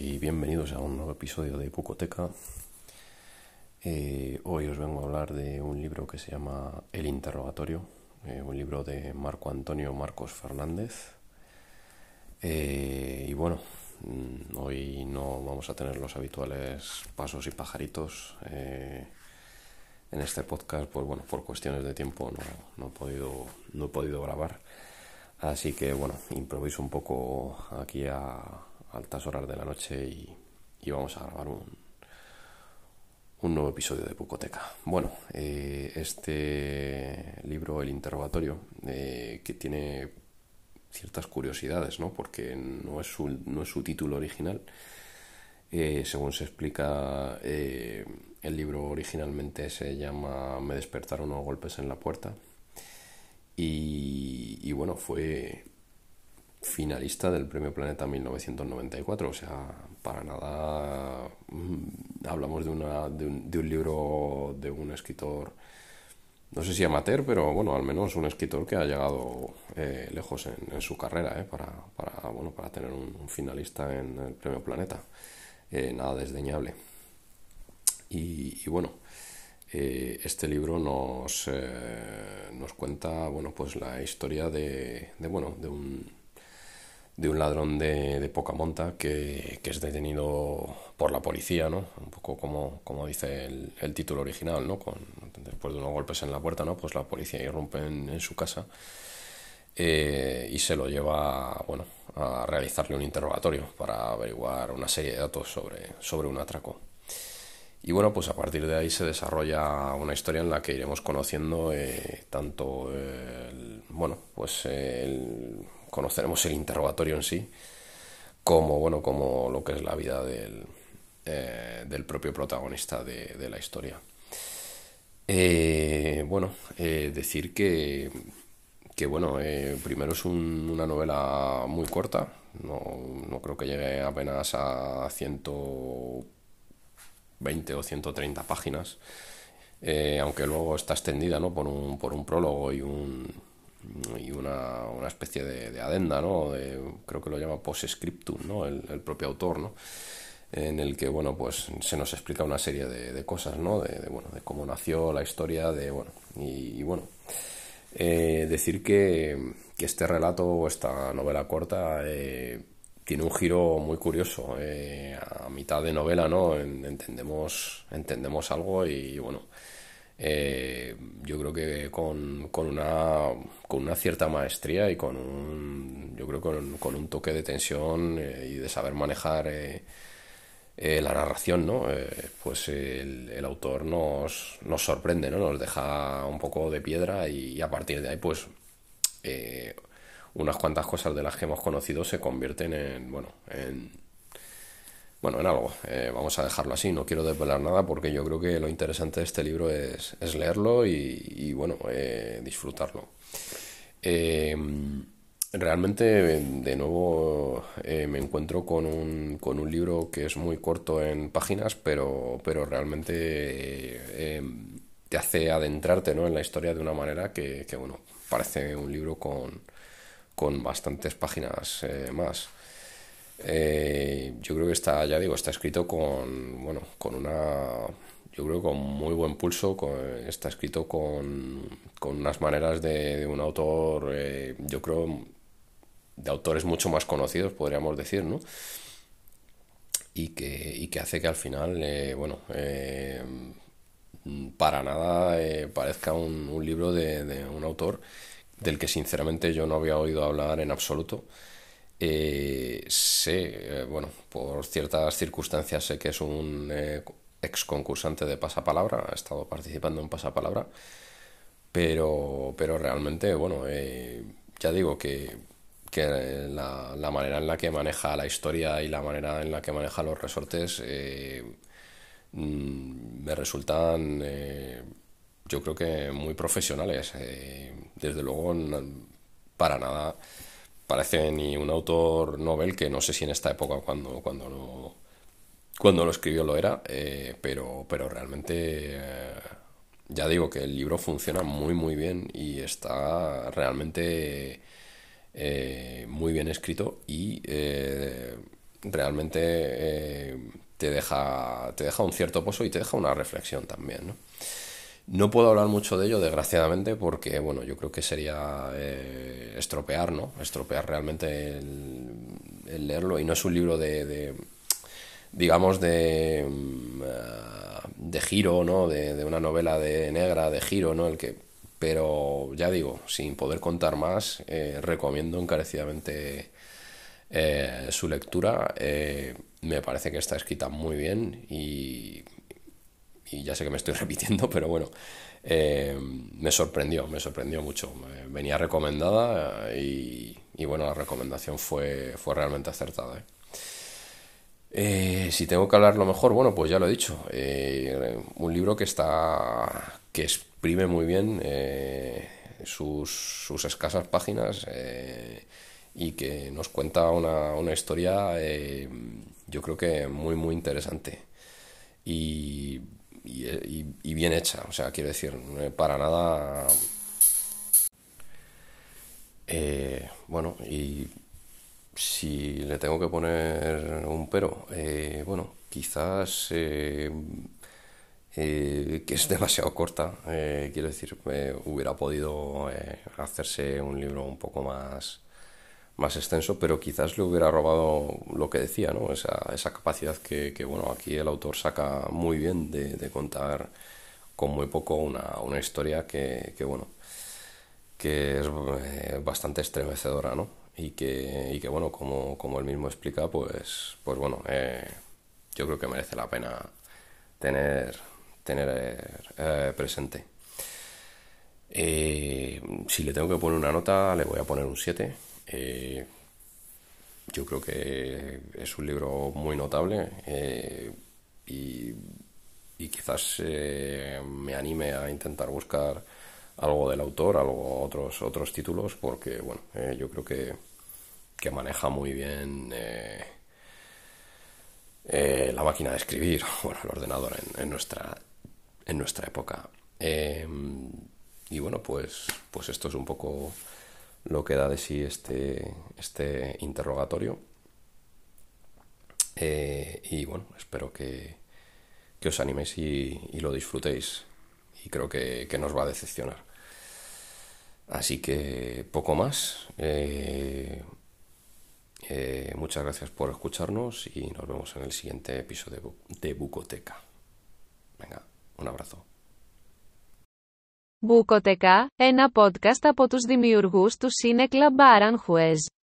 Y bienvenidos a un nuevo episodio de Bucoteca. Eh, hoy os vengo a hablar de un libro que se llama El Interrogatorio, eh, un libro de Marco Antonio Marcos Fernández. Eh, y bueno, mm, hoy no vamos a tener los habituales pasos y pajaritos. en este podcast, pues bueno, por cuestiones de tiempo no, no, he, podido, no he podido grabar. Así que bueno, improviso un poco aquí a, altas horas de la noche y, vamos a grabar un, un nuevo episodio de Bucoteca. Bueno, eh, este libro, El Interrogatorio, eh, que tiene ciertas curiosidades, ¿no? Porque no es su, no es su título original. Eh, según se explica, el libro originalmente se llama Me despertaron unos golpes en la puerta. Y, y bueno, fue finalista del Premio Planeta 1994. O sea, para nada mm, hablamos de, una, de, un, de un libro de un escritor, no sé si amateur, pero bueno, al menos un escritor que ha llegado eh, lejos en, su carrera, eh, para, para, bueno, para tener un, finalista en el Premio Planeta. Eh, nada desdeñable. Y, bueno, este libro nos, nos cuenta bueno, pues la historia de, de bueno, de un de un ladrón de, poca monta que, es detenido por la policía, ¿no? Un poco como, como dice el, título original, ¿no? Con, después de unos golpes en la puerta, ¿no? Pues la policía irrumpe en, en su casa eh, y se lo lleva, bueno, a realizarle un interrogatorio para averiguar una serie de datos sobre, sobre un atraco. Y bueno, pues a partir de ahí se desarrolla una historia en la que iremos conociendo eh, tanto el, bueno, pues el conoceremos el interrogatorio en sí, como, bueno, como lo que es la vida del, eh, del propio protagonista de, la historia. Eh, bueno, eh, decir que, que bueno, primero es una novela muy corta, no, no, creo que llegue apenas a 120 o 130 páginas, aunque luego está extendida ¿no? por, un, por un prólogo y un, y una, una especie de, adenda, ¿no? creo que lo llama post-scriptum, ¿no? El, propio autor, ¿no? En el que, bueno, pues se nos explica una serie de, cosas, ¿no? De, bueno, de cómo nació la historia, de, bueno, y, bueno, eh, decir que, que, este relato o esta novela corta eh, tiene un giro muy curioso. Eh, a mitad de novela, ¿no? Entendemos, entendemos algo y, bueno, eh, yo creo que con, con, una, con una cierta maestría y con un, yo creo con, con un toque de tensión eh, y de saber manejar la narración, ¿no? pues el, el, autor nos, nos sorprende, ¿no? Nos deja un poco de piedra y, a partir de ahí, pues unas cuantas cosas de las que hemos conocido se convierten en, bueno, en bueno, en algo. vamos a dejarlo así, no quiero desvelar nada porque yo creo que lo interesante de este libro es, leerlo y, bueno, disfrutarlo. realmente, de nuevo, me encuentro con un, con un libro que es muy corto en páginas, pero, pero realmente te hace adentrarte ¿no? en la historia de una manera que, bueno, parece un libro con, con bastantes páginas eh, más. Eh, yo creo que está, ya digo, está escrito con, bueno, con una, yo creo con muy buen pulso, está escrito con, con unas maneras de, un autor, eh, yo creo, de autores mucho más conocidos, podríamos decir, ¿no? Y que, y que hace que al final, bueno, para nada eh, parezca un, libro de, un autor del que sinceramente yo no había oído hablar en absoluto. Eh, sé, eh, bueno, por ciertas circunstancias sé que es un ex concursante de pasapalabra, ha estado participando en pasapalabra, pero, pero realmente, bueno, ya digo que, la, la, manera en la que maneja la historia y la manera en la que maneja los resortes Mm, me resultan, eh, yo creo que muy profesionales. Eh, desde luego, para nada parece ni un autor novel, que no sé si en esta época cuando, cuando, lo, cuando lo escribió lo era, eh, pero, pero realmente ya digo que el libro funciona muy muy bien y está realmente muy bien escrito y realmente te deja, te deja un cierto pozo y te deja una reflexión también, ¿no? No puedo hablar mucho de ello, desgraciadamente, porque, bueno, yo creo que sería eh, estropear, ¿no? Estropear realmente el, leerlo. Y no es un libro de, digamos, de, mm, de giro, ¿no? De, una novela de negra, de giro, ¿no? El que, pero, ya digo, sin poder contar más, eh, recomiendo encarecidamente eh, su lectura me parece que está escrita muy bien y, ya sé que me estoy repitiendo, pero bueno, eh, me sorprendió, me sorprendió mucho. Venía recomendada y, bueno, la recomendación fue, fue realmente acertada. ¿eh? Eh, si tengo que hablar lo mejor, bueno, pues ya lo he dicho. un libro que está. que exprime muy bien sus, sus, escasas páginas y que nos cuenta una, una historia yo creo que muy, muy interesante y, y, bien hecha. O sea, quiero decir, para nada. Eh, bueno, y si le tengo que poner un pero, eh, bueno, quizás eh, que es demasiado corta. quiero decir, hubiera podido hacerse un libro un poco más más extenso, pero quizás le hubiera robado lo que decía, ¿no? Esa, esa capacidad que, bueno, aquí el autor saca muy bien de, contar con muy poco una, una historia que, bueno, que es eh, bastante estremecedora, ¿no? Y que, y que bueno, como, como él mismo explica, pues, pues bueno, eh, yo creo que merece la pena tener, tener eh, presente. si le tengo que poner una nota, le voy a poner un 7 eh, yo creo que es un libro muy notable eh, y, quizás eh, me anime a intentar buscar algo del autor, algo otros otros títulos, porque bueno, yo creo que, que, maneja muy bien la máquina de escribir, bueno, el ordenador en, en nuestra en nuestra época. y bueno, pues, pues esto es un poco lo que da de sí este, este interrogatorio. Eh, y bueno, espero que, que os animéis y, lo disfrutéis. Y creo que, que, nos va a decepcionar. Así que poco más. Eh, eh, muchas gracias por escucharnos y nos vemos en el siguiente episodio de Bucoteca. Venga, un abrazo. Μπουκοτεκά, ένα podcast από τους δημιουργούς του Cineklub Aranjuez.